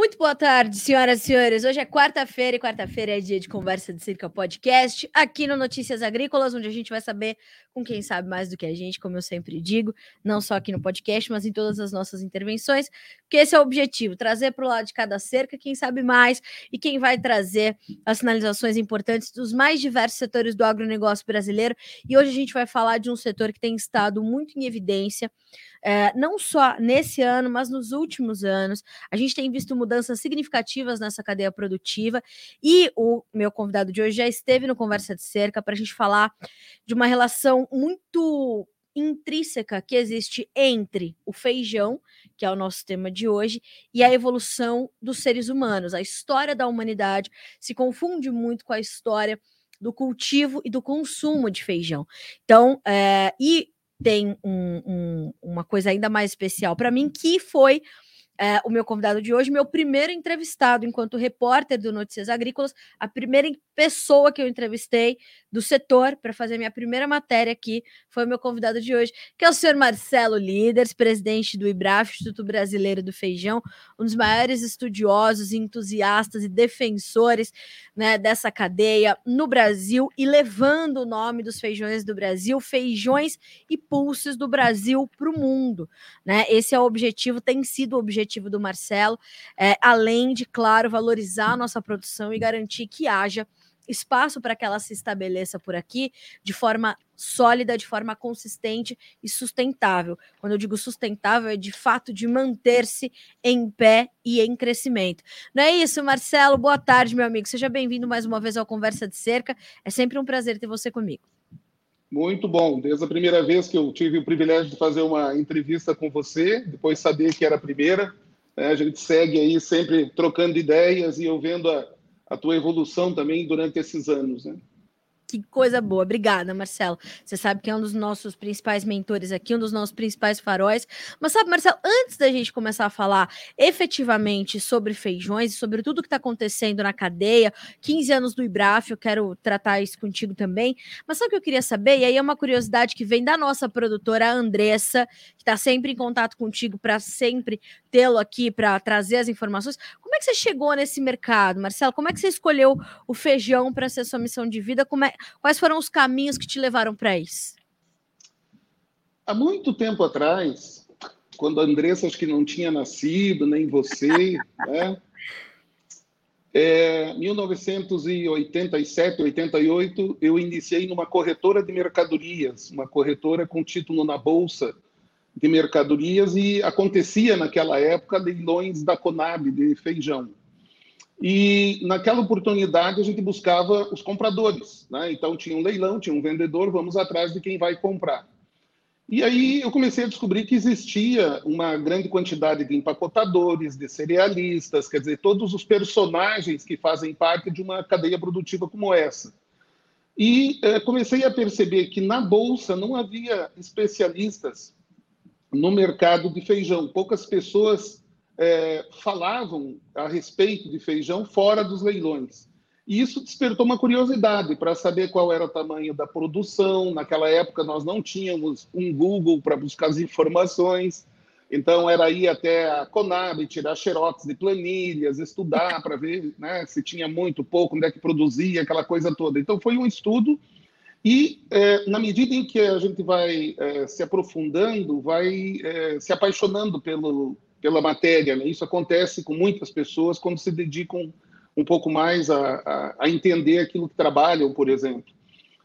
Muito boa tarde, senhoras e senhores. Hoje é quarta-feira e quarta-feira é dia de conversa de circa podcast aqui no Notícias Agrícolas, onde a gente vai saber com quem sabe mais do que a gente, como eu sempre digo, não só aqui no podcast, mas em todas as nossas intervenções, porque esse é o objetivo, trazer para o lado de cada cerca quem sabe mais e quem vai trazer as sinalizações importantes dos mais diversos setores do agronegócio brasileiro. E hoje a gente vai falar de um setor que tem estado muito em evidência é, não só nesse ano, mas nos últimos anos. A gente tem visto mudanças significativas nessa cadeia produtiva e o meu convidado de hoje já esteve no Conversa de Cerca para a gente falar de uma relação muito intrínseca que existe entre o feijão, que é o nosso tema de hoje, e a evolução dos seres humanos. A história da humanidade se confunde muito com a história do cultivo e do consumo de feijão. Então, é, e tem um, um, uma coisa ainda mais especial para mim, que foi é, o meu convidado de hoje, meu primeiro entrevistado enquanto repórter do Notícias Agrícolas, a primeira pessoa que eu entrevistei do setor para fazer minha primeira matéria aqui foi o meu convidado de hoje, que é o senhor Marcelo Líderes, presidente do IBRAF, Instituto Brasileiro do Feijão, um dos maiores estudiosos, entusiastas e defensores né, dessa cadeia no Brasil e levando o nome dos feijões do Brasil, feijões e pulses do Brasil para o mundo. Né? Esse é o objetivo, tem sido o objetivo objetivo do Marcelo, é, além de, claro, valorizar a nossa produção e garantir que haja espaço para que ela se estabeleça por aqui de forma sólida, de forma consistente e sustentável. Quando eu digo sustentável, é de fato de manter-se em pé e em crescimento. Não é isso, Marcelo? Boa tarde, meu amigo. Seja bem-vindo mais uma vez ao Conversa de Cerca. É sempre um prazer ter você comigo. Muito bom. Desde a primeira vez que eu tive o privilégio de fazer uma entrevista com você, depois saber que era a primeira, né? a gente segue aí sempre trocando ideias e eu vendo a, a tua evolução também durante esses anos. Né? Que coisa boa. Obrigada, Marcelo. Você sabe que é um dos nossos principais mentores aqui, um dos nossos principais faróis. Mas sabe, Marcelo, antes da gente começar a falar efetivamente sobre feijões e sobre tudo que está acontecendo na cadeia, 15 anos do IBRAF, eu quero tratar isso contigo também. Mas sabe o que eu queria saber? E aí é uma curiosidade que vem da nossa produtora, Andressa, que está sempre em contato contigo para sempre tê-lo aqui para trazer as informações. Como é que você chegou nesse mercado, Marcelo? Como é que você escolheu o feijão para ser sua missão de vida? Como é, Quais foram os caminhos que te levaram para isso? Há muito tempo atrás, quando a Andressa acho que não tinha nascido, nem você, né? É, 1987, 88, eu iniciei numa corretora de mercadorias, uma corretora com título na bolsa de mercadorias e acontecia naquela época leilões da Conab de feijão. E naquela oportunidade a gente buscava os compradores, né? Então tinha um leilão, tinha um vendedor, vamos atrás de quem vai comprar. E aí eu comecei a descobrir que existia uma grande quantidade de empacotadores, de cerealistas, quer dizer, todos os personagens que fazem parte de uma cadeia produtiva como essa. E eh, comecei a perceber que na bolsa não havia especialistas no mercado de feijão. Poucas pessoas é, falavam a respeito de feijão fora dos leilões. E isso despertou uma curiosidade para saber qual era o tamanho da produção. Naquela época, nós não tínhamos um Google para buscar as informações. Então, era ir até a Conab, tirar xerox de planilhas, estudar para ver né, se tinha muito, pouco, onde é que produzia, aquela coisa toda. Então, foi um estudo. E, é, na medida em que a gente vai é, se aprofundando, vai é, se apaixonando pelo, pela matéria. Né? Isso acontece com muitas pessoas quando se dedicam um pouco mais a, a, a entender aquilo que trabalham, por exemplo.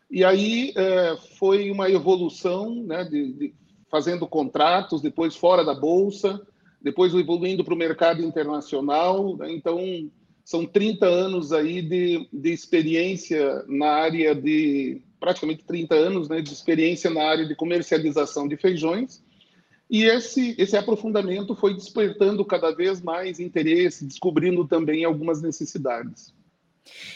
E aí é, foi uma evolução, né, de, de, fazendo contratos, depois fora da bolsa, depois evoluindo para o mercado internacional. Né? Então, são 30 anos aí de, de experiência na área de, praticamente 30 anos né, de experiência na área de comercialização de feijões, e esse, esse aprofundamento foi despertando cada vez mais interesse, descobrindo também algumas necessidades.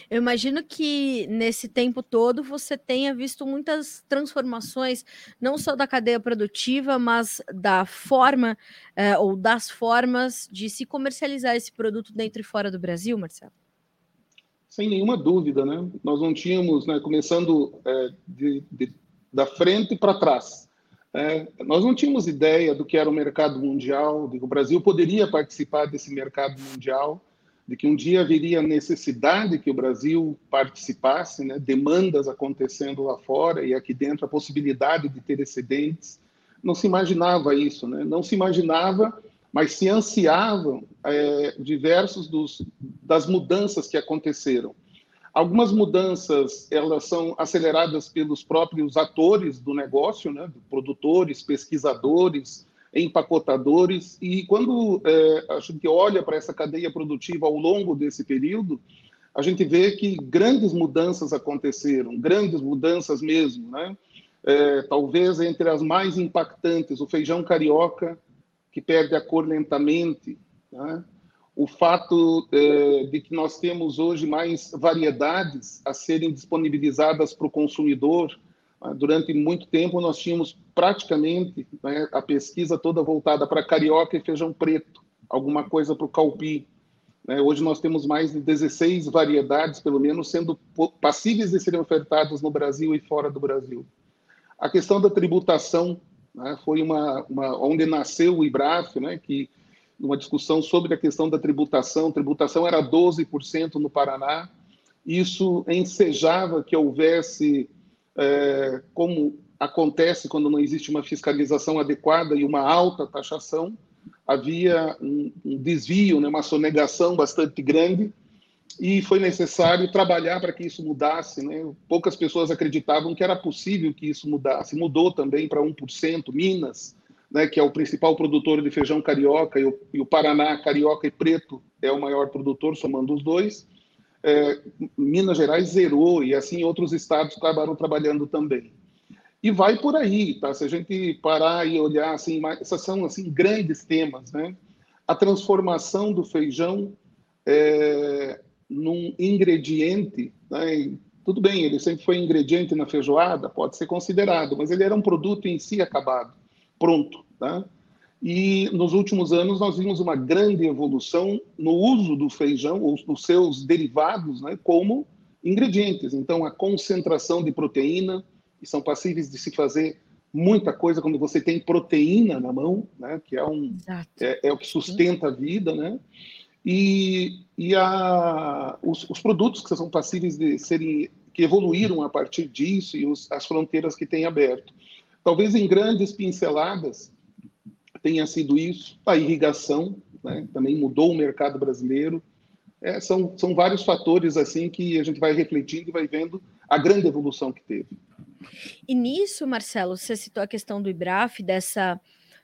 Eu imagino que nesse tempo todo você tenha visto muitas transformações, não só da cadeia produtiva, mas da forma eh, ou das formas de se comercializar esse produto dentro e fora do Brasil, Marcelo. Sem nenhuma dúvida, né? Nós não tínhamos, né, começando é, de, de, da frente para trás É, nós não tínhamos ideia do que era o mercado mundial, de que o Brasil poderia participar desse mercado mundial, de que um dia haveria necessidade que o Brasil participasse, né, demandas acontecendo lá fora e aqui dentro a possibilidade de ter excedentes. Não se imaginava isso, né? não se imaginava, mas se ansiavam é, diversos dos, das mudanças que aconteceram. Algumas mudanças elas são aceleradas pelos próprios atores do negócio, né, produtores, pesquisadores, empacotadores. E quando é, a gente olha para essa cadeia produtiva ao longo desse período, a gente vê que grandes mudanças aconteceram, grandes mudanças mesmo, né? É, talvez entre as mais impactantes, o feijão carioca, que perde a cor lentamente, né? o fato é, de que nós temos hoje mais variedades a serem disponibilizadas para o consumidor. Né? Durante muito tempo, nós tínhamos praticamente né, a pesquisa toda voltada para carioca e feijão preto, alguma coisa para o calpi. Né? Hoje nós temos mais de 16 variedades, pelo menos, sendo passíveis de serem ofertadas no Brasil e fora do Brasil. A questão da tributação né, foi uma, uma, onde nasceu o IBRAF, né, que uma discussão sobre a questão da tributação. Tributação era 12% no Paraná. Isso ensejava que houvesse, é, como acontece quando não existe uma fiscalização adequada e uma alta taxação, havia um, um desvio, né, uma sonegação bastante grande, e foi necessário trabalhar para que isso mudasse. Né? Poucas pessoas acreditavam que era possível que isso mudasse. Mudou também para 1%. Minas né, que é o principal produtor de feijão carioca, e o, e o, Paraná, carioca e preto, é o maior produtor, somando os dois. É, Minas Gerais zerou, e assim outros estados acabaram trabalhando também. E vai por aí, tá? Se a gente parar e olhar, assim, esses são assim, grandes temas, né? A transformação do feijão é, num ingrediente, né? tudo bem, ele sempre foi ingrediente na feijoada, pode ser considerado, mas ele era um produto em si acabado pronto. Tá? E nos últimos anos nós vimos uma grande evolução no uso do feijão ou dos seus derivados né, como ingredientes. Então, a concentração de proteína, que são passíveis de se fazer muita coisa quando você tem proteína na mão, né, que é, um, é, é, o que sustenta a vida, né? E, e a, os, os, produtos que são passíveis de serem, que evoluíram a partir disso e os, as fronteiras que têm aberto. Talvez em grandes pinceladas tenha sido isso, a irrigação, né, também mudou o mercado brasileiro. É, são, são vários fatores assim que a gente vai refletindo e vai vendo a grande evolução que teve. E nisso, Marcelo, você citou a questão do IBRAF, dessa,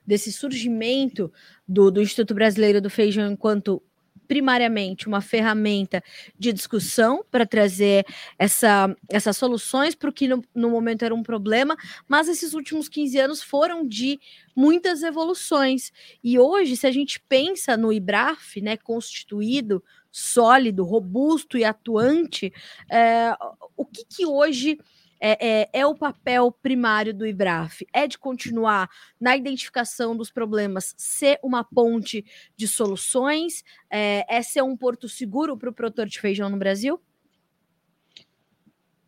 desse surgimento do, do Instituto Brasileiro do Feijão enquanto primariamente uma ferramenta de discussão para trazer essa, essas soluções para o que no, no, momento era um problema, mas esses últimos 15 anos foram de muitas evoluções. E hoje, se a gente pensa no IBRAF, né, constituído, sólido, robusto e atuante, é, o que, que hoje é, é, é, o papel primário do IBRAF? É de continuar na identificação dos problemas, ser uma ponte de soluções? É, é ser um porto seguro para o produtor de feijão no Brasil?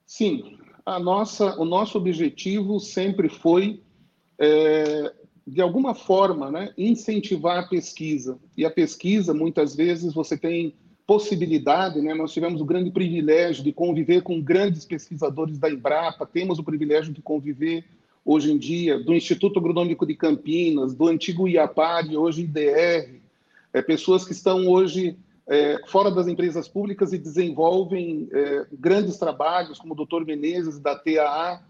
Sim, a nossa, o nosso objetivo sempre foi, é, de alguma forma, né, incentivar a pesquisa. E a pesquisa, muitas vezes, você tem possibilidade, né? nós tivemos o grande privilégio de conviver com grandes pesquisadores da Embrapa, temos o privilégio de conviver hoje em dia do Instituto Agronômico de Campinas, do antigo IAPAR hoje IDR, é, pessoas que estão hoje é, fora das empresas públicas e desenvolvem é, grandes trabalhos, como o Dr. Menezes, da TAA.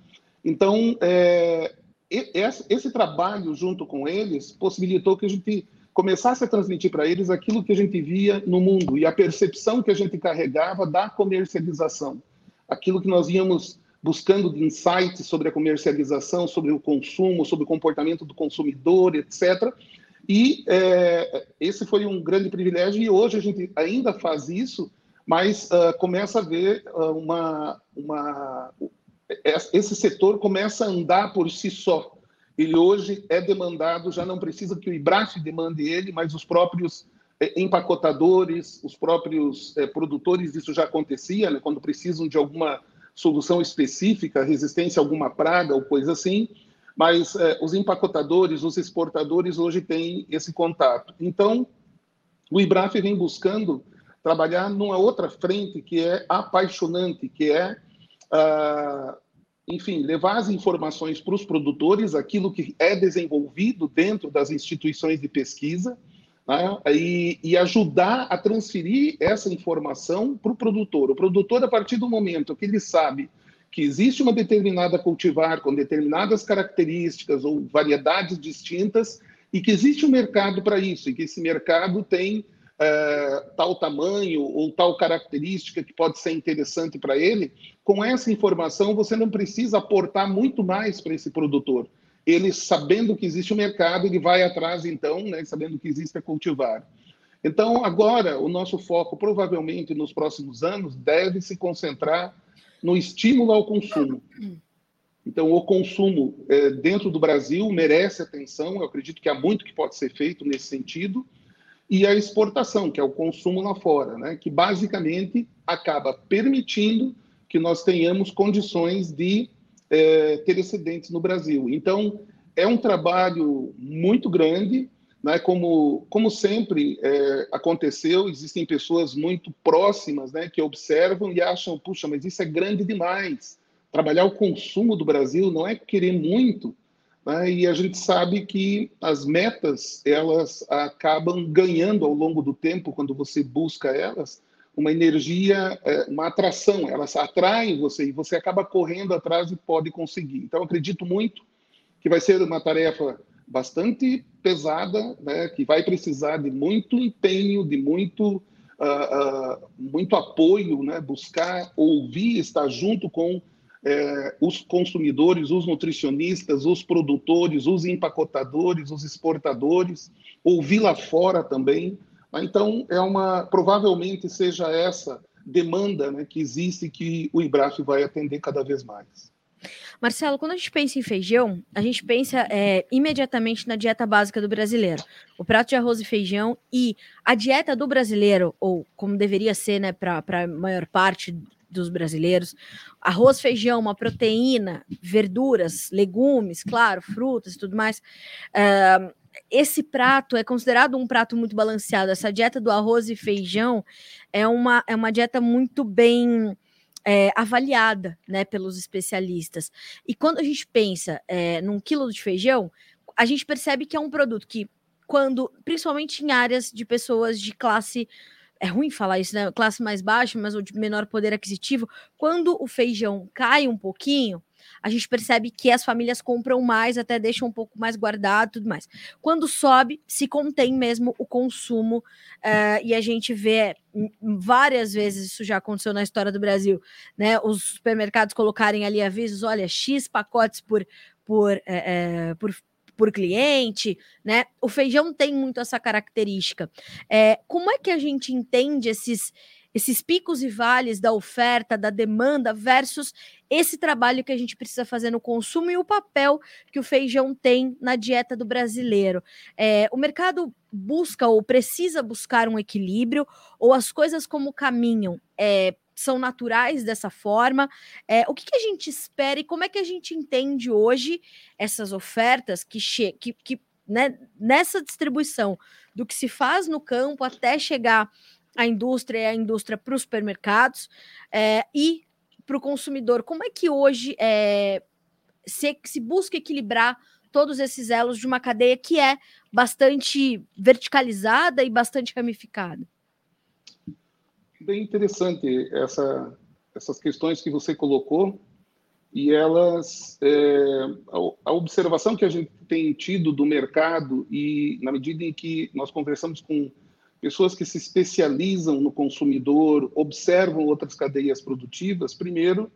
Então, é, esse, esse trabalho junto com eles possibilitou que a gente começasse a transmitir para eles aquilo que a gente via no mundo e a percepção que a gente carregava da comercialização, aquilo que nós íamos buscando de insights sobre a comercialização, sobre o consumo, sobre o comportamento do consumidor, etc. E é, esse foi um grande privilégio e hoje a gente ainda faz isso, mas uh, começa a ver uh, uma, uma esse setor começa a andar por si só ele hoje é demandado, já não precisa que o IBRAF demande ele, mas os próprios é, empacotadores, os próprios é, produtores, isso já acontecia, né, quando precisam de alguma solução específica, resistência a alguma praga ou coisa assim, Mas é, os empacotadores, os exportadores hoje têm esse contato. Então, o IBRAF vem buscando trabalhar numa outra frente que é apaixonante, que é, uh, enfim, levar as informações para os produtores, aquilo que é desenvolvido dentro das instituições de pesquisa, né, e, e, ajudar a transferir essa informação para o produtor. O produtor, a partir do momento que ele sabe que existe uma determinada cultivar com determinadas características ou variedades distintas e que existe um mercado para isso, e que esse mercado tem é, tal tamanho ou tal característica que pode ser interessante para ele, com essa informação você não precisa aportar muito mais para esse produtor. Ele, sabendo que existe o mercado, ele vai atrás, então, né, sabendo que existe a cultivar. Então, agora, o nosso foco, provavelmente nos próximos anos, deve se concentrar no estímulo ao consumo. Então, o consumo é, dentro do Brasil merece atenção, eu acredito que há muito que pode ser feito nesse sentido, e a exportação, que é o consumo lá fora, né, que basicamente acaba permitindo que nós tenhamos condições de é, ter excedentes no Brasil. Então, é um trabalho muito grande, né, como, como sempre é, aconteceu, existem pessoas muito próximas né, que observam e acham, puxa, mas isso é grande demais. Trabalhar o consumo do Brasil não é querer muito, né, e a gente sabe que as metas, elas acabam ganhando ao longo do tempo, quando você busca elas, uma energia, é, uma atração, elas atraem você e você acaba correndo atrás e pode conseguir. Então, acredito muito que vai ser uma tarefa bastante pesada, né, que vai precisar de muito empenho, de muito, uh, uh, muito apoio, né, buscar ouvir, estar junto com uh, os consumidores, os nutricionistas, os produtores, os empacotadores, os exportadores, ouvir lá fora também, então, é uma provavelmente seja essa demanda né, que existe que o IBRAF vai atender cada vez mais. Marcelo, quando a gente pensa em feijão, a gente pensa é, imediatamente na dieta básica do brasileiro. O prato de arroz e feijão e a dieta do brasileiro, ou como deveria ser né, para a maior parte dos brasileiros, arroz, feijão, uma proteína, verduras, legumes, claro, frutas e tudo mais. Uh, esse prato é considerado um prato muito balanceado. Essa dieta do arroz e feijão é uma, é uma dieta muito bem é, avaliada né, pelos especialistas. E quando a gente pensa é, num quilo de feijão, a gente percebe que é um produto que, quando, principalmente em áreas de pessoas de classe é ruim falar isso, né? Classe mais baixa, mas ou de menor poder aquisitivo, quando o feijão cai um pouquinho, a gente percebe que as famílias compram mais, até deixam um pouco mais guardado tudo mais. Quando sobe, se contém mesmo o consumo, uh, e a gente vê várias vezes isso já aconteceu na história do Brasil, né? Os supermercados colocarem ali avisos: olha, X pacotes por, por, é, por por cliente, né? O feijão tem muito essa característica. É, como é que a gente entende esses esses picos e vales da oferta, da demanda versus esse trabalho que a gente precisa fazer no consumo e o papel que o feijão tem na dieta do brasileiro. É, o mercado busca ou precisa buscar um equilíbrio, ou as coisas como caminham é, são naturais dessa forma. É, o que, que, a gente espera e como é que a gente entende hoje essas ofertas que, que, que né, nessa distribuição do que se faz no campo até chegar a indústria e a indústria para os supermercados é, e para o consumidor. Como é que hoje é, se, se busca equilibrar todos esses elos de uma cadeia que é bastante verticalizada e bastante ramificada? Bem interessante essa, essas questões que você colocou e elas é, a, observação que a gente tem tido do mercado e na medida em que nós conversamos com pessoas que se especializam no consumidor, observam outras cadeias produtivas, primeiro,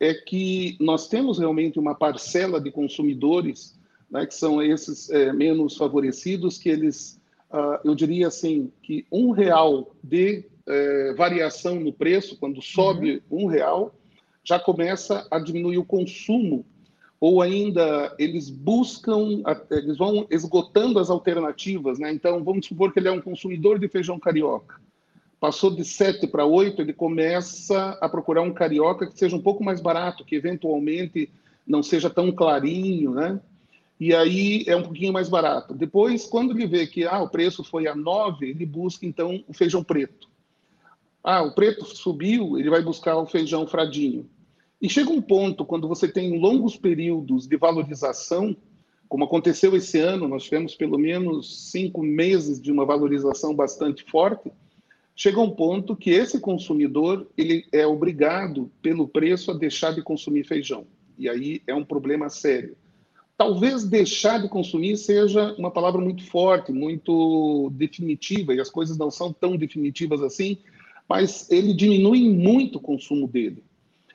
é que nós temos realmente uma parcela de consumidores, né, que são esses é, menos favorecidos, que eles, uh, eu diria assim, que um real de é, variação no preço, quando sobe uhum. um real, já começa a diminuir o consumo ou ainda eles buscam, eles vão esgotando as alternativas, né? Então, vamos supor que ele é um consumidor de feijão carioca. Passou de 7 para 8, ele começa a procurar um carioca que seja um pouco mais barato, que eventualmente não seja tão clarinho, né? E aí é um pouquinho mais barato. Depois, quando ele vê que ah, o preço foi a 9, ele busca então o feijão preto. Ah, o preto subiu, ele vai buscar o feijão fradinho. E chega um ponto, quando você tem longos períodos de valorização, como aconteceu esse ano, nós tivemos pelo menos cinco meses de uma valorização bastante forte, chega um ponto que esse consumidor ele é obrigado, pelo preço, a deixar de consumir feijão. E aí é um problema sério. Talvez deixar de consumir seja uma palavra muito forte, muito definitiva, e as coisas não são tão definitivas assim, mas ele diminui muito o consumo dele.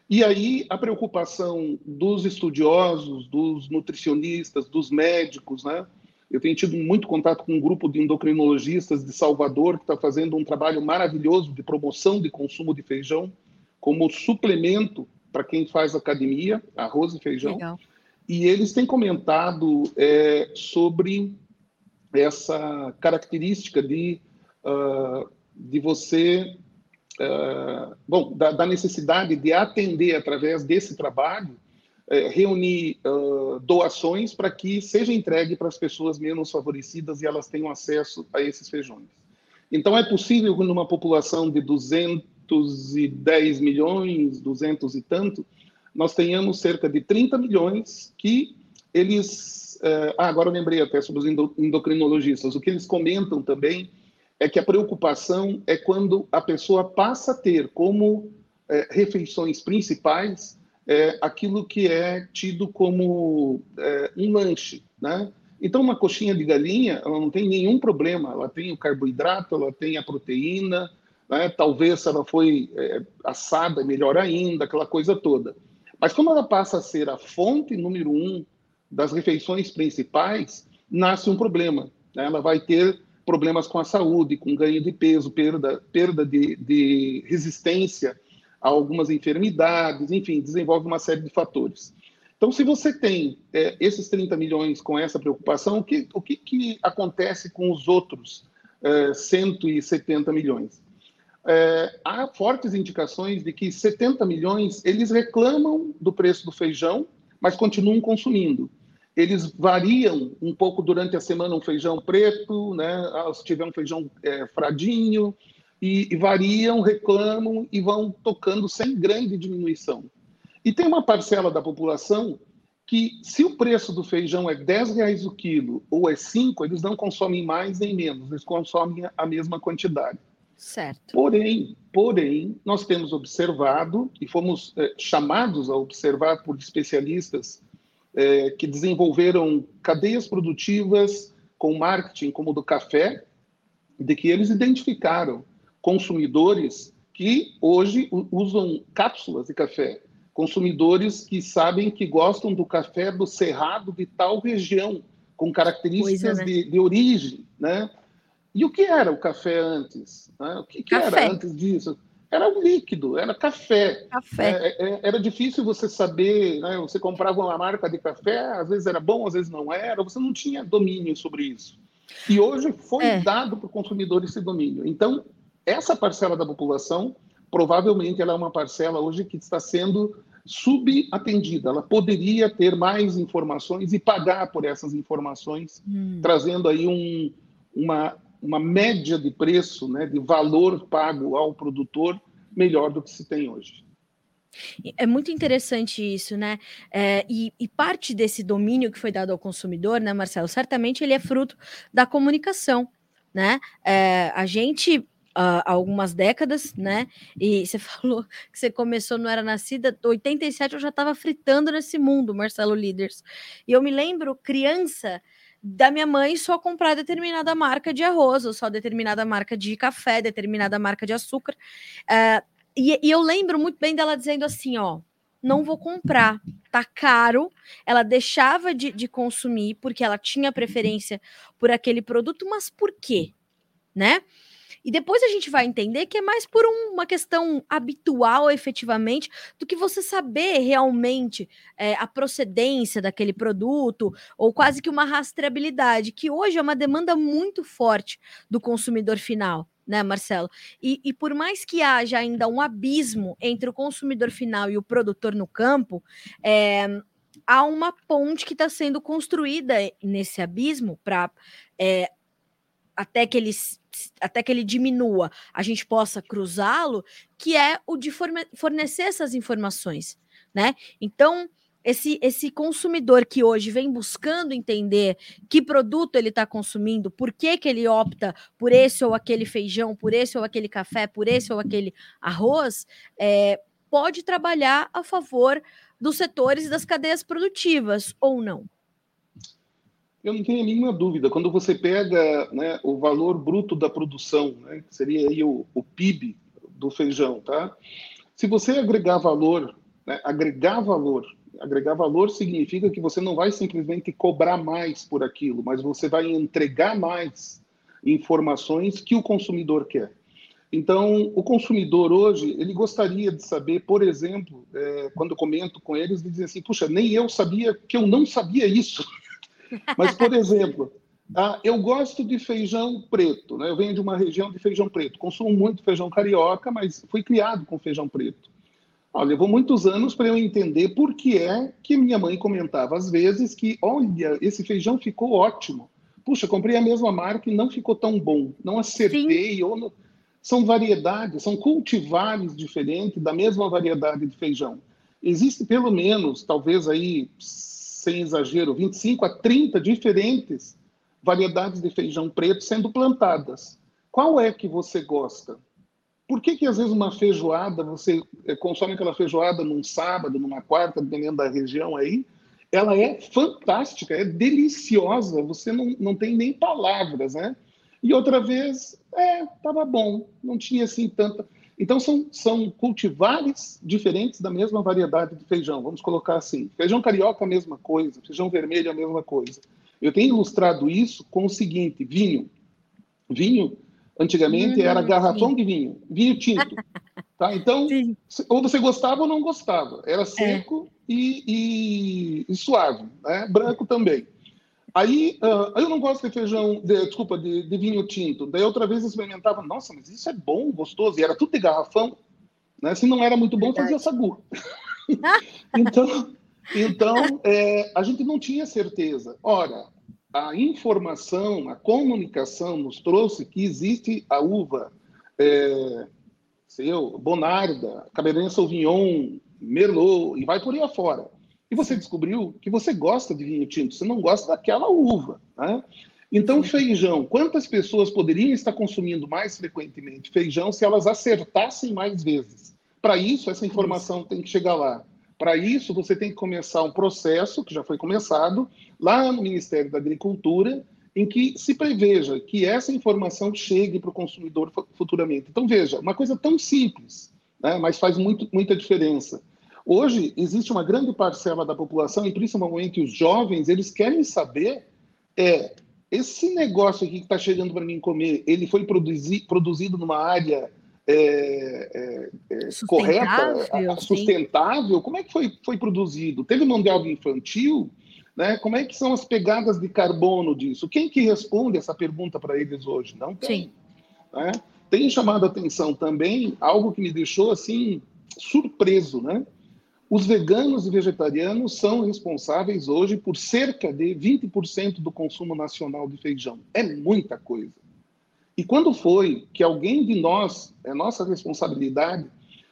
E aí a preocupação dos estudiosos, dos nutricionistas, dos médicos, né? Eu tenho tido muito contato com um grupo de endocrinologistas de Salvador que está fazendo um trabalho maravilhoso de promoção de consumo de feijão como suplemento para quem faz academia, arroz e feijão. Legal. E eles têm comentado é, sobre essa característica de, uh, de você uh, bom, da, da, necessidade de atender através desse trabalho, uh, reunir uh, doações para que seja entregue para as pessoas menos favorecidas e elas tenham acesso a esses feijões. Então, é possível que numa população de 210 milhões, 200 e tanto, nós tenhamos cerca de 30 milhões que eles. Uh, ah, agora eu lembrei até sobre os endocrinologistas. O que eles comentam também é que a preocupação é quando a pessoa passa a ter como é, refeições principais é, aquilo que é tido como é, um lanche, né? Então, uma coxinha de galinha, ela não tem nenhum problema. Ela tem o carboidrato, ela tem a proteína, né? talvez se ela foi é, assada, melhor ainda, aquela coisa toda. Mas como ela passa a ser a fonte número um das refeições principais, nasce um problema. Né? Ela vai ter problemas com a saúde, com ganho de peso, perda, perda de, de resistência a algumas enfermidades, enfim, desenvolve uma série de fatores. Então, se você tem é, esses 30 milhões com essa preocupação, o que, o que, que acontece com os outros é, 170 milhões? É, há fortes indicações de que 70 milhões eles reclamam do preço do feijão, mas continuam consumindo eles variam um pouco durante a semana um feijão preto, né? Ah, se tiver um feijão é, fradinho, e, e, variam, reclamam e vão tocando sem grande diminuição. E tem uma parcela da população que, se o preço do feijão é 10 reais o quilo ou é 5, eles não consomem mais nem menos, eles consomem a mesma quantidade. Certo. Porém, porém, nós temos observado e fomos é, chamados a observar por especialistas é, que desenvolveram cadeias produtivas com marketing como o do café, de que eles identificaram consumidores que hoje usam cápsulas de café, consumidores que sabem que gostam do café do cerrado de tal região, com características Coisa, né? de, de, origem, né? E o que era o café antes? Né? O que, que era antes disso? Era um líquido, era café. Café. É, é, era difícil você saber, né? você comprava uma marca de café, às vezes era bom, às vezes não era, você não tinha domínio sobre isso. E hoje foi é. dado para o consumidor esse domínio. Então, essa parcela da população, provavelmente ela é uma parcela hoje que está sendo subatendida. Ela poderia ter mais informações e pagar por essas informações, hum. trazendo aí um, uma uma média de preço, né, de valor pago ao produtor melhor do que se tem hoje. É muito interessante isso, né? É, e, e, parte desse domínio que foi dado ao consumidor, né, Marcelo? Certamente ele é fruto da comunicação, né? É, a gente há algumas décadas, né? E você falou que você começou, não era nascida, 87 eu já estava fritando nesse mundo, Marcelo Líderes. E eu me lembro, criança, da minha mãe só comprar determinada marca de arroz, ou só determinada marca de café, determinada marca de açúcar. Uh, e, e eu lembro muito bem dela dizendo assim: ó, não vou comprar, tá caro. Ela deixava de, de, consumir porque ela tinha preferência por aquele produto, mas por quê? Né? E depois a gente vai entender que é mais por um, uma questão habitual, efetivamente, do que você saber realmente é, a procedência daquele produto, ou quase que uma rastreabilidade, que hoje é uma demanda muito forte do consumidor final né, Marcelo? E, e, por mais que haja ainda um abismo entre o consumidor final e o produtor no campo, é, há uma ponte que está sendo construída nesse abismo para é, até que ele até que ele diminua, a gente possa cruzá-lo, que é o de fornecer essas informações, né? Então, esse, esse consumidor que hoje vem buscando entender que produto ele está consumindo, por que, que ele opta por esse ou aquele feijão, por esse ou aquele café, por esse ou aquele arroz, é, pode trabalhar a favor dos setores e das cadeias produtivas, ou não? Eu não tenho nenhuma dúvida. Quando você pega né, o valor bruto da produção, né, que seria aí o, o, PIB do feijão, tá? Se você agregar valor, né, agregar valor, agregar valor significa que você não vai simplesmente cobrar mais por aquilo, mas você vai entregar mais informações que o consumidor quer. Então, o consumidor hoje, ele gostaria de saber, por exemplo, é, quando comento com eles dizem assim, puxa, nem eu sabia que eu não sabia isso. Mas, por exemplo, ah, eu gosto de feijão preto, né? Eu venho de uma região de feijão preto. Consumo muito feijão carioca, mas fui criado com feijão preto. Ah, levou muitos anos para eu entender por que é que minha mãe comentava às vezes que, olha, esse feijão ficou ótimo. Puxa, comprei a mesma marca e não ficou tão bom. Não acertei. Ou não... São variedades, são cultivares diferentes da mesma variedade de feijão. Existe pelo menos, talvez aí sem exagero, 25 a 30 diferentes variedades de feijão preto sendo plantadas. Qual é que você gosta? Por que, que às vezes uma feijoada, você eh, consome aquela feijoada num sábado, numa quarta, dependendo da região aí, ela é fantástica, é deliciosa, você não, não tem nem palavras, né? E outra vez, é, estava bom, não tinha assim tanta. Então, são, são cultivares diferentes da mesma variedade de feijão, vamos colocar assim. Feijão carioca, a mesma coisa, feijão vermelho, a mesma coisa. Eu tenho ilustrado isso com o seguinte: vinho. Vinho, antigamente, hum, era garrafão sim. de vinho, vinho tinto. Tá? Então, sim. ou você gostava ou não gostava. Era seco é. e, e, e, suave, né? branco também. Aí uh, eu não gosto de feijão, de, desculpa, de, de, vinho tinto. Daí outra vez eu experimentava, nossa, mas isso é bom, gostoso. E era tudo de garrafão. Né? Se não era muito bom, Verdade. fazia sagu. então, então é, a gente não tinha certeza. Ora, a informação, a comunicação nos trouxe que existe a uva é, seu, Bonarda, Cabernet Sauvignon, Merlot, e vai por aí afora e você descobriu que você gosta de vinho tinto, você não gosta daquela uva. Né? Então, feijão, quantas pessoas poderiam estar consumindo mais frequentemente feijão se elas acertassem mais vezes? Para isso, essa informação tem que chegar lá. Para isso, você tem que começar um processo, que já foi começado, lá no Ministério da Agricultura, em que se preveja que essa informação chegue para o consumidor futuramente. Então, veja, uma coisa tão simples, né, mas faz muito, muita diferença. Hoje, existe uma grande parcela da população, e principalmente os jovens, eles querem saber é, esse negócio aqui que está chegando para mim comer, ele foi produzi produzido numa área é, é, é correta, sustentável? Como é que foi, foi produzido? Teve mão de obra infantil? Né? Como é que são as pegadas de carbono disso? Quem que responde essa pergunta para eles hoje? Não tem. Sim. Né? Tem chamado a atenção também algo que me deixou assim surpreso, né? Os veganos e vegetarianos são responsáveis hoje por cerca de 20% do consumo nacional de feijão. É muita coisa. E quando foi que alguém de nós, é nossa responsabilidade,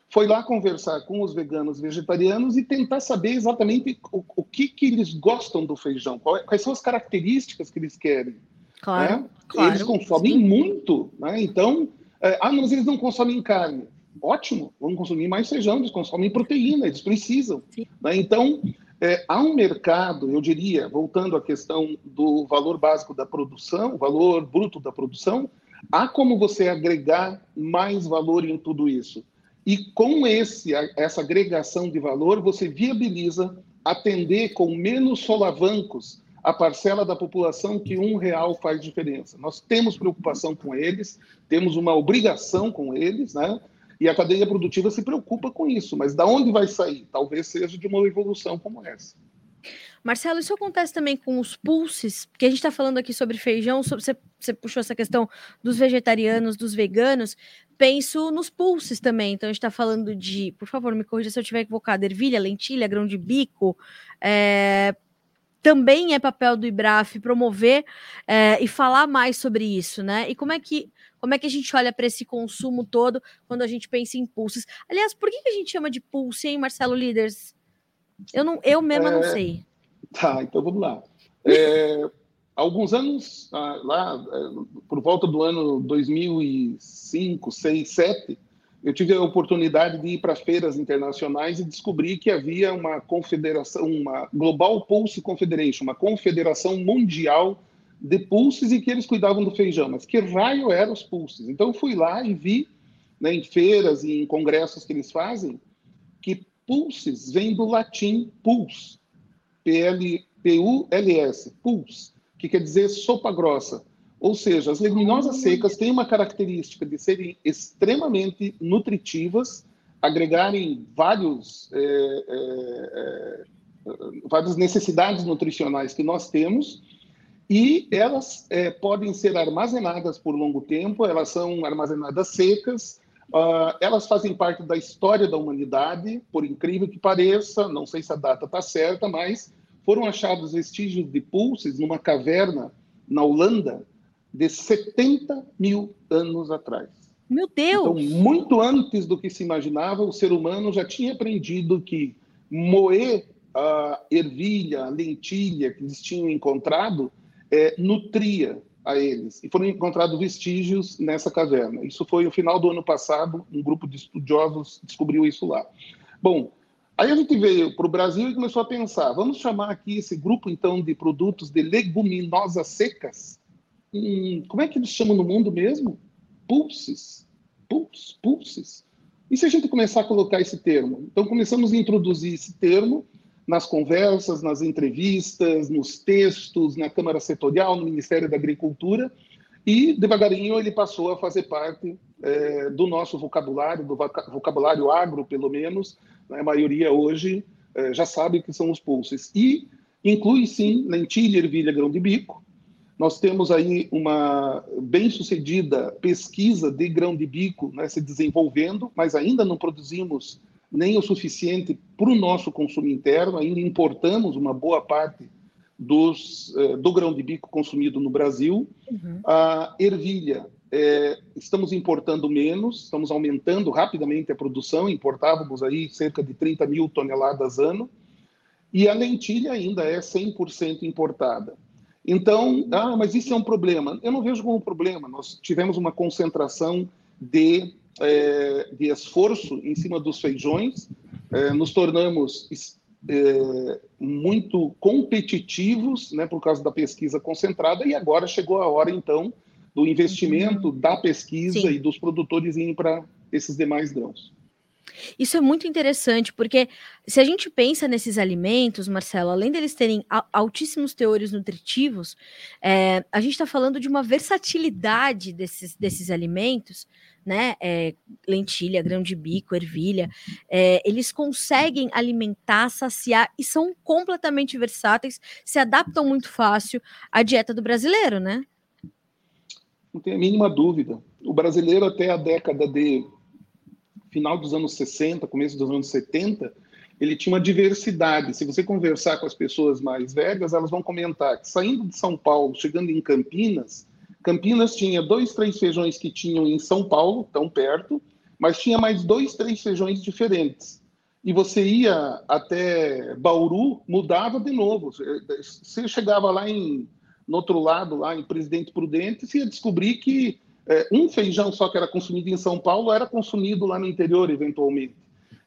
foi lá conversar com os veganos e vegetarianos e tentar saber exatamente o, o que, que eles gostam do feijão, é, quais são as características que eles querem. Claro, né? claro Eles consomem sim. muito, né? Então, é, ah, mas eles não consomem carne ótimo, vamos consumir mais feijão, eles consomem proteína, eles precisam. Né? Então, é, há um mercado, eu diria, voltando à questão do valor básico da produção, valor bruto da produção, há como você agregar mais valor em tudo isso. E com esse, essa agregação de valor, você viabiliza atender com menos solavancos a parcela da população que um real faz diferença. Nós temos preocupação com eles, temos uma obrigação com eles, né? E a cadeia produtiva se preocupa com isso, mas da onde vai sair? Talvez seja de uma evolução como essa. Marcelo, isso acontece também com os pulses, porque a gente está falando aqui sobre feijão, sobre, você, você, puxou essa questão dos vegetarianos, dos veganos, penso nos pulses também. Então, a gente está falando de, por favor, me corrija se eu estiver equivocado, ervilha, lentilha, grão de bico. É, também é papel do IBRAF promover é, e falar mais sobre isso, né? E como é que como é que a gente olha para esse consumo todo quando a gente pensa em pulses? Aliás, por que, que a gente chama de pulse, hein, Marcelo Líderes? Eu não, eu mesma é... não sei. Tá, então vamos lá. É, alguns anos, ah, lá, é, por volta do ano 2005, 6, 7, eu tive a oportunidade de ir para feiras internacionais e descobri que havia uma confederação, uma Global Pulse Confederation, uma confederação mundial de pulses e que eles cuidavam do feijão. Mas que raio eram os pulses? Então eu fui lá e vi, né, em feiras e em congressos que eles fazem, que pulses vem do latim puls, P-U-L-S, puls, que quer dizer sopa grossa. Ou seja, as leguminosas secas têm uma característica de serem extremamente nutritivas, agregarem vários, é, é, é, várias necessidades nutricionais que nós temos, e elas é, podem ser armazenadas por longo tempo, elas são armazenadas secas, uh, elas fazem parte da história da humanidade, por incrível que pareça, não sei se a data está certa, mas foram achados vestígios de pulses numa caverna na Holanda de 70 mil anos atrás. Meu Deus! Então, muito antes do que se imaginava, o ser humano já tinha aprendido que moer a ervilha, a lentilha que eles tinham encontrado é, nutria a eles. E foram encontrados vestígios nessa caverna. Isso foi no final do ano passado, um grupo de estudiosos descobriu isso lá. Bom, aí a gente veio para o Brasil e começou a pensar, vamos chamar aqui esse grupo, então, de produtos de leguminosas secas? Hum, como é que eles chamam no mundo mesmo? Pulses. Pulses, pulses. E se a gente começar a colocar esse termo? Então, começamos a introduzir esse termo nas conversas, nas entrevistas, nos textos, na Câmara Setorial, no Ministério da Agricultura, e devagarinho ele passou a fazer parte é, do nosso vocabulário, do vocabulário agro, pelo menos. Né? A maioria hoje é, já sabe que são os pulses. E inclui, sim, lentilha, ervilha, grão de bico. Nós temos aí uma bem-sucedida pesquisa de grão de bico né, se desenvolvendo, mas ainda não produzimos nem o suficiente para o nosso consumo interno, ainda importamos uma boa parte dos, eh, do grão de bico consumido no Brasil. Uhum. A ervilha, eh, estamos importando menos, estamos aumentando rapidamente a produção, importávamos aí cerca de 30 mil toneladas ano, e a lentilha ainda é 100% importada. Então, ah, mas isso é um problema. Eu não vejo como um problema. Nós tivemos uma concentração de é, de esforço em cima dos feijões, é, nos tornamos é, muito competitivos, né, por causa da pesquisa concentrada, e agora chegou a hora, então, do investimento uhum. da pesquisa Sim. e dos produtores irem para esses demais grãos. Isso é muito interessante, porque se a gente pensa nesses alimentos, Marcelo, além deles terem altíssimos teores nutritivos, é, a gente está falando de uma versatilidade desses, desses alimentos, né? É, lentilha, grão de bico, ervilha, é, eles conseguem alimentar, saciar e são completamente versáteis, se adaptam muito fácil à dieta do brasileiro, né? Não tem a mínima dúvida. O brasileiro, até a década de final dos anos 60, começo dos anos 70, ele tinha uma diversidade. Se você conversar com as pessoas mais velhas, elas vão comentar que saindo de São Paulo, chegando em Campinas, Campinas tinha dois, três feijões que tinham em São Paulo, tão perto, mas tinha mais dois, três feijões diferentes. E você ia até Bauru, mudava de novo. Você chegava lá em, no outro lado, lá em Presidente Prudente, você ia descobrir que é, um feijão só que era consumido em São Paulo era consumido lá no interior, eventualmente.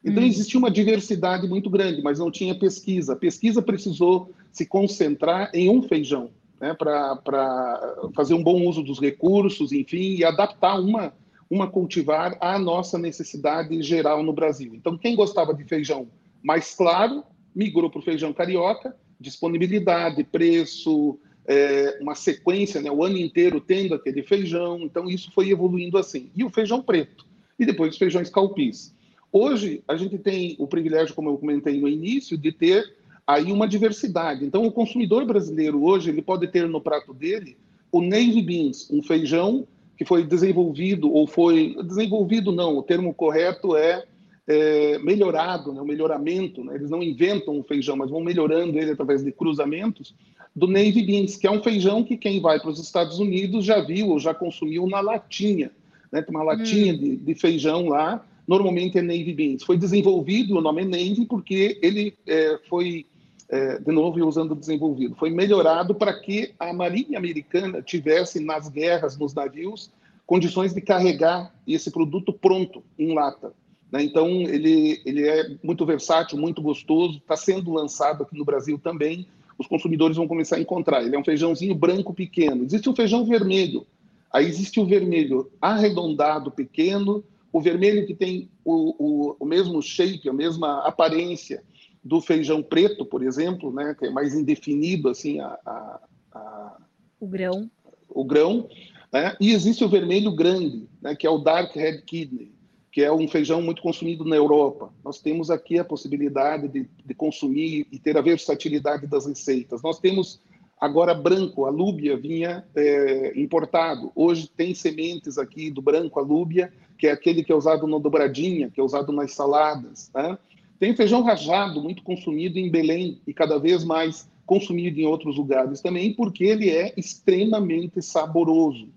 Então, hum. existia uma diversidade muito grande, mas não tinha pesquisa. A pesquisa precisou se concentrar em um feijão, né, para fazer um bom uso dos recursos, enfim, e adaptar uma, uma cultivar à nossa necessidade geral no Brasil. Então, quem gostava de feijão mais claro, migrou para o feijão carioca, disponibilidade, preço, é, uma sequência, né, o ano inteiro tendo aquele feijão, então isso foi evoluindo assim. E o feijão preto, e depois os feijões calpis. Hoje, a gente tem o privilégio, como eu comentei no início, de ter aí uma diversidade. Então, o consumidor brasileiro hoje ele pode ter no prato dele o navy beans, um feijão que foi desenvolvido ou foi desenvolvido não, o termo correto é, é melhorado, né, o melhoramento. Né, eles não inventam o feijão, mas vão melhorando ele através de cruzamentos do navy beans, que é um feijão que quem vai para os Estados Unidos já viu ou já consumiu na latinha, né, tem uma latinha hum. de, de feijão lá normalmente é Navy Beans. Foi desenvolvido, o nome é Navy, porque ele é, foi, é, de novo, usando desenvolvido, foi melhorado para que a Marinha Americana tivesse nas guerras, nos navios, condições de carregar esse produto pronto, em lata. Né? Então, ele, ele é muito versátil, muito gostoso, está sendo lançado aqui no Brasil também, os consumidores vão começar a encontrar. Ele é um feijãozinho branco pequeno. Existe um feijão vermelho, aí existe o vermelho arredondado pequeno, o vermelho que tem o, o, o, mesmo shape, a mesma aparência do feijão preto, por exemplo, né, que é mais indefinido assim a, a, a o grão. O grão, né? E existe o vermelho grande, né, que é o dark red kidney, que é um feijão muito consumido na Europa. Nós temos aqui a possibilidade de, de consumir e ter a versatilidade das receitas. Nós temos agora branco, a lúbia vinha é, importado. Hoje tem sementes aqui do branco, a lúbia, que é aquele que é usado na dobradinha, que é usado nas saladas. Né? Tem feijão rajado, muito consumido em Belém e cada vez mais consumido em outros lugares também, porque ele é extremamente saboroso.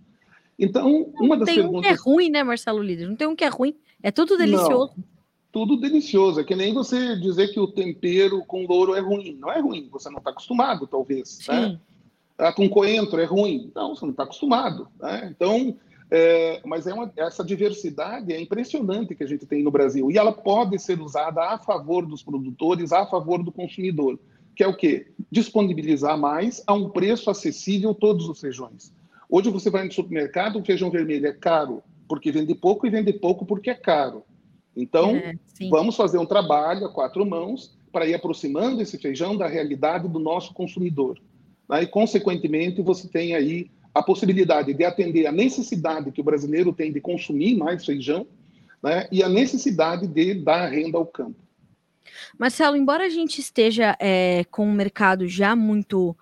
Então, uma das tem perguntas. Um que é ruim, né, Marcelo Líder? Não tem um que é ruim. É tudo delicioso. Não, tudo delicioso. É que nem você dizer que o tempero com louro é ruim. Não é ruim, você não está acostumado, talvez. Né? Sim. Né? Ah, com coentro é ruim. Não, você não está acostumado. Né? Então, é, mas é uma, essa diversidade é impressionante que a gente tem no Brasil. E ela pode ser usada a favor dos produtores, a favor do consumidor. Que é o quê? Disponibilizar mais a um preço acessível todos os feijões. Hoje você vai no supermercado, o feijão vermelho é caro porque vende pouco e vende pouco porque é caro. Então, é, vamos fazer um trabalho a quatro mãos para ir aproximando esse feijão da realidade do nosso consumidor. Né? E, consequentemente, você tem aí a possibilidade de atender a necessidade que o brasileiro tem de consumir mais feijão né, e a necessidade de dar renda ao campo. Marcelo, embora a gente esteja é, com um mercado já muito.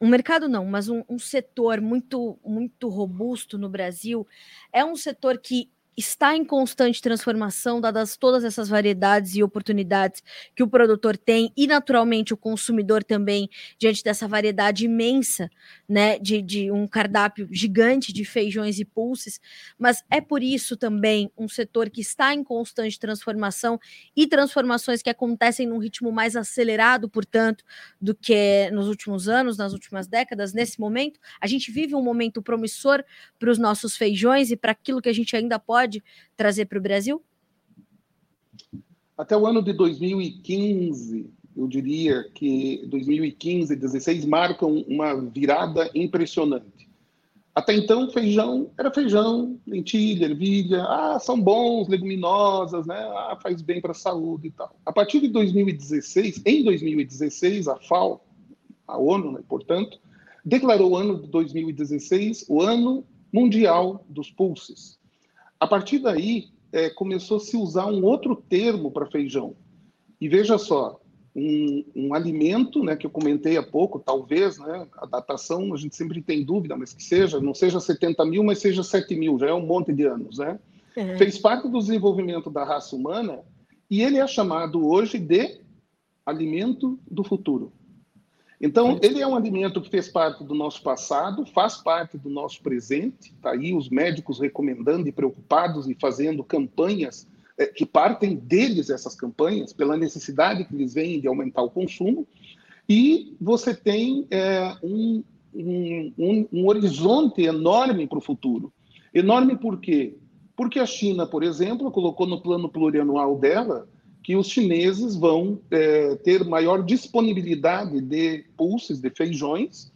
Um mercado não, mas um, um setor muito, muito robusto no Brasil, é um setor que está em constante transformação, dadas todas essas variedades e oportunidades que o produtor tem, e naturalmente o consumidor também, diante dessa variedade imensa, né, de, de um cardápio gigante de feijões e pulses, mas é por isso também um setor que está em constante transformação e transformações que acontecem num ritmo mais acelerado, portanto, do que nos últimos anos, nas últimas décadas. Nesse momento, a gente vive um momento promissor para os nossos feijões e para aquilo que a gente ainda pode pode trazer para o Brasil? Até o ano de 2015, eu diria que 2015 e 2016 marcam uma virada impressionante. Até então, feijão era feijão, lentilha, ervilha, ah, são bons, leguminosas, né? Ah, faz bem para a saúde e tal. A partir de 2016, em 2016, a FAO, a ONU, né, portanto, declarou o ano de 2016 o ano mundial dos pulses. A partir daí, é, começou a se usar um outro termo para feijão. E veja só, um, um, alimento, né, que eu comentei há pouco, talvez, né, a datação a gente sempre tem dúvida, mas que seja, não seja 70 mil, mas seja 7 mil, já é um monte de anos, né? Uhum. Fez parte do desenvolvimento da raça humana e ele é chamado hoje de alimento do futuro. Então, ele é um alimento que fez parte do nosso passado, faz parte do nosso presente. Está aí os médicos recomendando e preocupados e fazendo campanhas é, que partem deles, essas campanhas, pela necessidade que eles veem de aumentar o consumo. E você tem é, um, um, um, um horizonte enorme para o futuro. Enorme por quê? Porque a China, por exemplo, colocou no plano plurianual dela que os chineses vão é, ter maior disponibilidade de pulses, de feijões,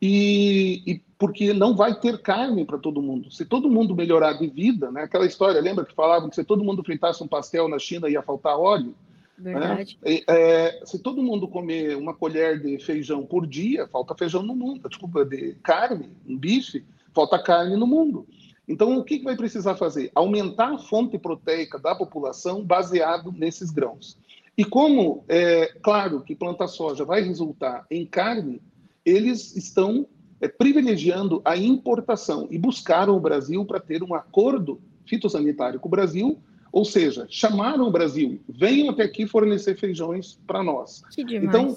e, e porque não vai ter carne para todo mundo. Se todo mundo melhorar de vida, né, aquela história, lembra que falavam que se todo mundo fritasse um pastel na China ia faltar óleo? Né? Verdade. Né? É, se todo mundo comer uma colher de feijão por dia, falta feijão no mundo. Desculpa, de carne, um bife, falta carne no mundo. Então, o que vai precisar fazer? Aumentar a fonte proteica da população baseado nesses grãos. E como é claro que plantar soja vai resultar em carne, eles estão é, privilegiando a importação e buscaram o Brasil para ter um acordo fitossanitário com o Brasil, ou seja, chamaram o Brasil, venham até aqui fornecer feijões para nós. Que demais. Então,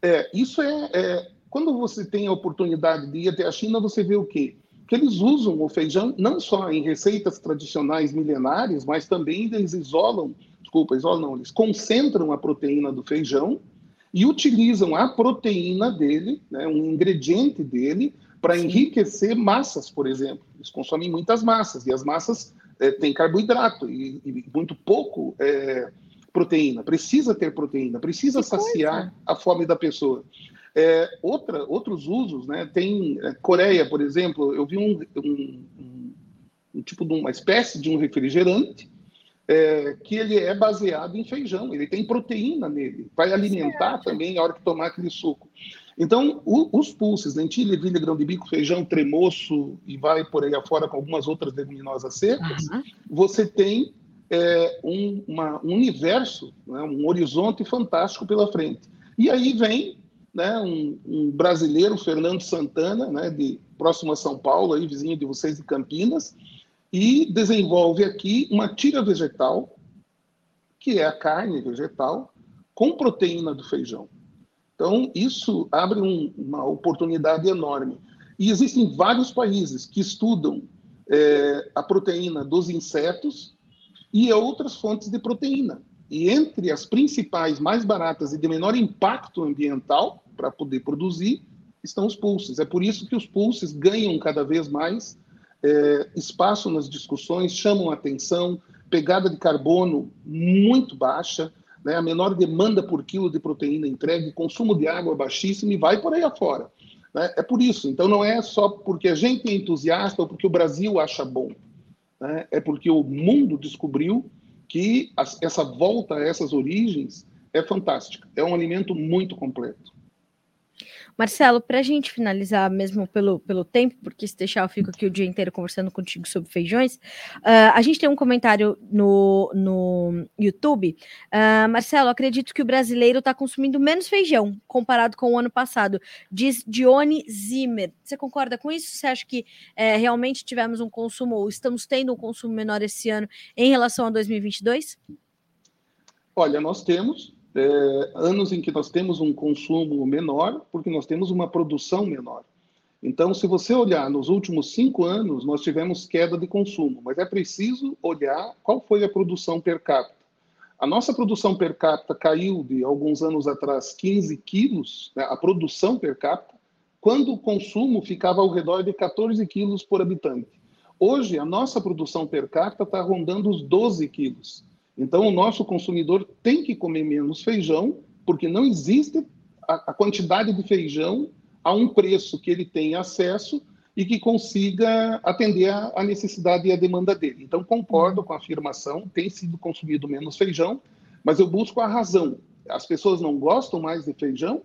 é, isso é, é, quando você tem a oportunidade de ir até a China, você vê o quê? Que eles usam o feijão não só em receitas tradicionais milenares, mas também eles isolam, desculpa, isolam não, eles concentram a proteína do feijão e utilizam a proteína dele, né, um ingrediente dele, para enriquecer massas, por exemplo. Eles consomem muitas massas, e as massas é, têm carboidrato e, e muito pouco é, proteína. Precisa ter proteína, precisa que saciar coisa. a fome da pessoa. É, outra, outros usos, né? Tem é, Coreia, por exemplo, eu vi um, um, um, um tipo de uma espécie de um refrigerante é, que ele é baseado em feijão, ele tem proteína nele, vai alimentar certo. também a hora que tomar aquele suco. Então, o, os pulses, lentilha, ervilha, grão de bico, feijão, tremoço e vai por aí afora com algumas outras leguminosas secas, uhum. você tem é, um, uma, um universo, né, um horizonte fantástico pela frente. E aí vem né, um, um, brasileiro, Fernando Santana, né, de próximo a São Paulo, aí, vizinho de vocês de Campinas, e desenvolve aqui uma tira vegetal, que é a carne vegetal, com proteína do feijão. Então, isso abre um, uma oportunidade enorme. E existem vários países que estudam é, a proteína dos insetos e outras fontes de proteína. E entre as principais, mais baratas e de menor impacto ambiental para poder produzir, estão os pulses. É por isso que os pulses ganham cada vez mais é, espaço nas discussões, chamam atenção, pegada de carbono muito baixa, né, a menor demanda por quilo de proteína entregue, consumo de água baixíssimo e vai por aí afora. Né? É por isso. Então não é só porque a gente é entusiasta ou porque o Brasil acha bom. Né? É porque o mundo descobriu que essa volta a essas origens é fantástica. É um alimento muito completo. Marcelo, para a gente finalizar mesmo pelo, pelo tempo, porque se deixar eu fico aqui o dia inteiro conversando contigo sobre feijões, uh, a gente tem um comentário no, no YouTube. Uh, Marcelo, acredito que o brasileiro está consumindo menos feijão comparado com o ano passado, diz Dione Zimmer. Você concorda com isso? Você acha que é, realmente tivemos um consumo, ou estamos tendo um consumo menor esse ano em relação a 2022? Olha, nós temos, é, anos em que nós temos um consumo menor, porque nós temos uma produção menor. Então, se você olhar nos últimos cinco anos, nós tivemos queda de consumo, mas é preciso olhar qual foi a produção per capita. A nossa produção per capita caiu de alguns anos atrás 15 quilos, né, a produção per capita, quando o consumo ficava ao redor de 14 quilos por habitante. Hoje, a nossa produção per capita está rondando os 12 quilos. Então, o nosso consumidor tem que comer menos feijão, porque não existe a, a quantidade de feijão a um preço que ele tem acesso e que consiga atender a, necessidade e a demanda dele. Então, concordo com a afirmação, tem sido consumido menos feijão, mas eu busco a razão. As pessoas não gostam mais de feijão?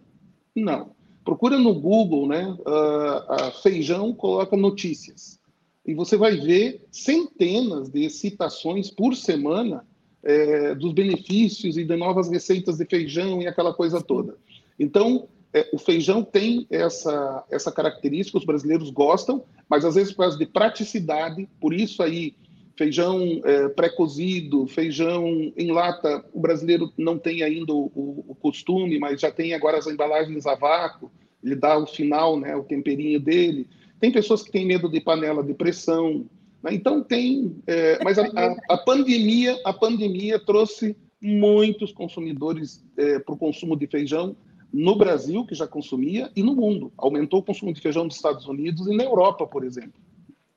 Não. Procura no Google, né? Uh, feijão, coloca notícias. E você vai ver centenas de citações por semana é, dos benefícios e de novas receitas de feijão e aquela coisa toda. Então, é, o feijão tem essa, essa característica, os brasileiros gostam, mas às vezes por causa de praticidade, por isso aí feijão é, pré-cozido, feijão em lata, o brasileiro não tem ainda o, o, o, costume, mas já tem agora as embalagens a vácuo, ele dá o final, né, o temperinho dele. Tem pessoas que têm medo de panela de pressão? Então tem, é, mas a, a, a, pandemia, a pandemia trouxe muitos consumidores é, para o consumo de feijão no Brasil, que já consumia, e no mundo. Aumentou o consumo de feijão nos Estados Unidos e na Europa, por exemplo.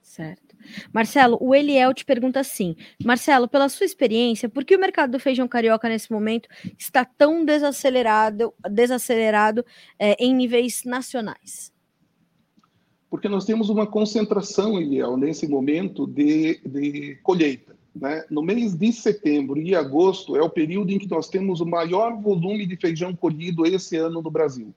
Certo. Marcelo, o Eliel te pergunta assim: Marcelo, pela sua experiência, por que o mercado do feijão carioca nesse momento está tão desacelerado, desacelerado é, em níveis nacionais? Porque nós temos uma concentração, Eliel, nesse momento de, de colheita. Né? No mês de setembro e agosto é o período em que nós temos o maior volume de feijão colhido esse ano no Brasil.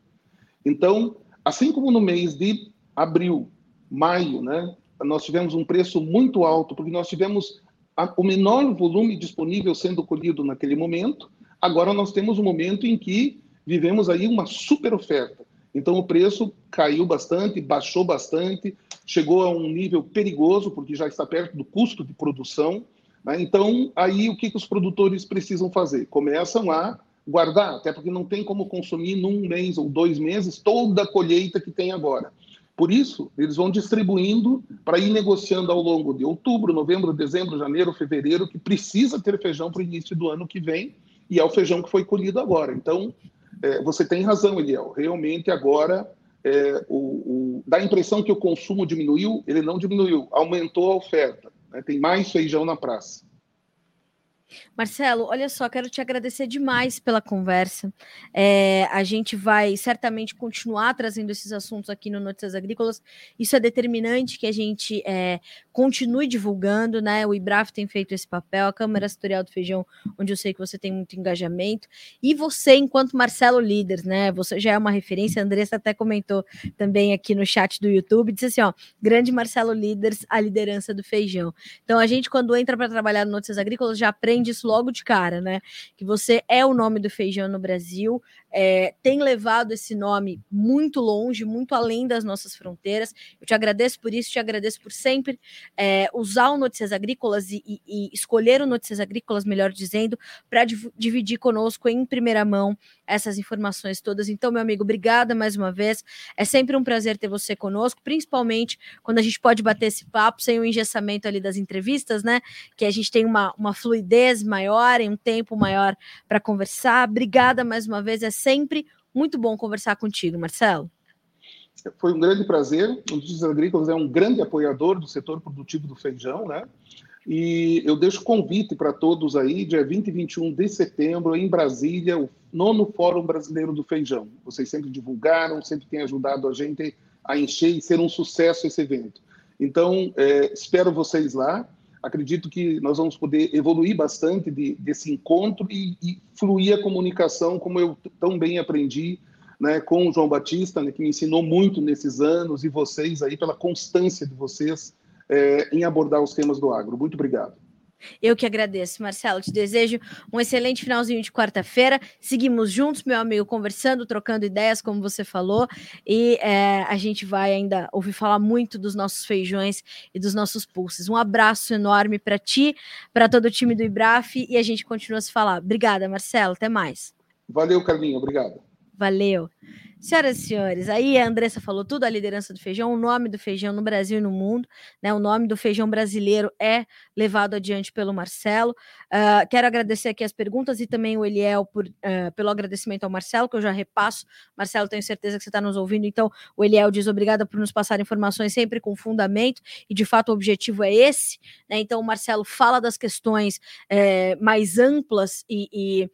Então, assim como no mês de abril, maio, né, nós tivemos um preço muito alto, porque nós tivemos a, o menor volume disponível sendo colhido naquele momento, Agora nós temos um momento em que vivemos aí uma super oferta. Então o preço caiu bastante, baixou bastante, chegou a um nível perigoso, porque já está perto do custo de produção. Né? Então, aí o que, que os produtores precisam fazer? Começam a guardar, até porque não tem como consumir num mês ou dois meses toda a colheita que tem agora. Por isso, eles vão distribuindo para ir negociando ao longo de outubro, novembro, dezembro, janeiro, fevereiro, que precisa ter feijão para o início do ano que vem, e é o feijão que foi colhido agora. Então, é, você tem razão, Eliel. Realmente agora é, o, o, dá a impressão que o consumo diminuiu, ele não diminuiu, aumentou a oferta. Né? Tem mais feijão na praça. Marcelo, olha só, quero te agradecer demais pela conversa. É, a gente vai certamente continuar trazendo esses assuntos aqui no Notícias Agrícolas. Isso é determinante que a gente é, continue divulgando, né? O IBRAF tem feito esse papel, a Câmara Setorial do Feijão, onde eu sei que você tem muito engajamento, e você, enquanto Marcelo Líder, né? Você já é uma referência, a Andressa até comentou também aqui no chat do YouTube, disse assim: ó, grande Marcelo Líderes, a liderança do feijão. Então, a gente, quando entra para trabalhar no Notícias Agrícolas, já aprende aprende isso logo de cara, né? Que você é o nome do feijão no Brasil, é, tem levado esse nome muito longe, muito além das nossas fronteiras. Eu te agradeço por isso, te agradeço por sempre é, usar o Notícias Agrícolas e, e, e, escolher o Notícias Agrícolas, melhor dizendo, para div dividir conosco em primeira mão essas informações todas. Então, meu amigo, obrigada mais uma vez. É sempre um prazer ter você conosco, principalmente quando a gente pode bater esse papo sem o engessamento ali das entrevistas, né? Que a gente tem uma, uma fluidez maior, em um tempo maior para conversar. Obrigada mais uma vez. É sempre muito bom conversar contigo, Marcelo. Foi um grande prazer. O Notícias Agrícolas é um grande apoiador do setor produtivo do feijão, né? E eu deixo convite para todos aí, dia 20 e 21 de setembro, em Brasília, o nono Fórum Brasileiro do Feijão. Vocês sempre divulgaram, sempre têm ajudado a gente a encher e ser um sucesso esse evento. Então, é, espero vocês lá. Acredito que nós vamos poder evoluir bastante de, desse encontro e, e, fluir a comunicação, como eu tão bem aprendi né, com o João Batista, né, que me ensinou muito nesses anos, e vocês aí pela constância de vocês é, em abordar os temas do agro. Muito obrigado. Eu que agradeço, Marcelo. Te desejo um excelente finalzinho de quarta-feira. Seguimos juntos, meu amigo, conversando, trocando ideias, como você falou. E é, a gente vai ainda ouvir falar muito dos nossos feijões e dos nossos pulses. Um abraço enorme para ti, para todo o time do IBRAF e a gente continua a se falar. Obrigada, Marcelo. Até mais. Valeu, Carlinhos. Obrigado. Valeu. Senhoras e senhores, aí a Andressa falou tudo, a liderança do feijão, o nome do feijão no Brasil e no mundo, né? O nome do feijão brasileiro é levado adiante pelo Marcelo. Uh, quero agradecer aqui as perguntas e também o Eliel por, uh, pelo agradecimento ao Marcelo, que eu já repasso. Marcelo, tenho certeza que você está nos ouvindo, então o Eliel diz obrigada por nos passar informações sempre com fundamento, e de fato o objetivo é esse, né? Então o Marcelo fala das questões é, mais amplas e, e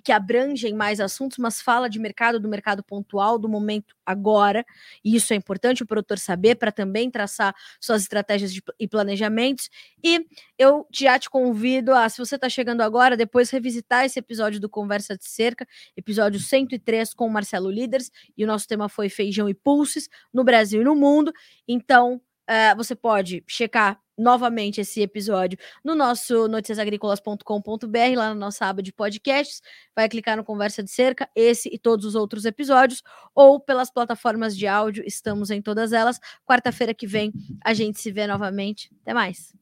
que abrangem mais assuntos, mas fala de mercado, do mercado pontual, do momento agora, e isso é importante o produtor saber para também traçar suas estratégias de, e planejamentos. E eu já te convido a, se você está chegando agora, depois revisitar esse episódio do Conversa de Cerca, episódio 103 com o Marcelo Líderes, e o nosso tema foi feijão e pulses no Brasil e no mundo. Então, uh, você pode checar novamente esse episódio no nosso noticiasagricolas.com.br, lá na nossa aba de podcasts. Vai clicar no Conversa de Cerca, esse e todos os outros episódios, ou pelas plataformas de áudio, estamos em todas elas. Quarta-feira que vem a gente se vê novamente. Até mais.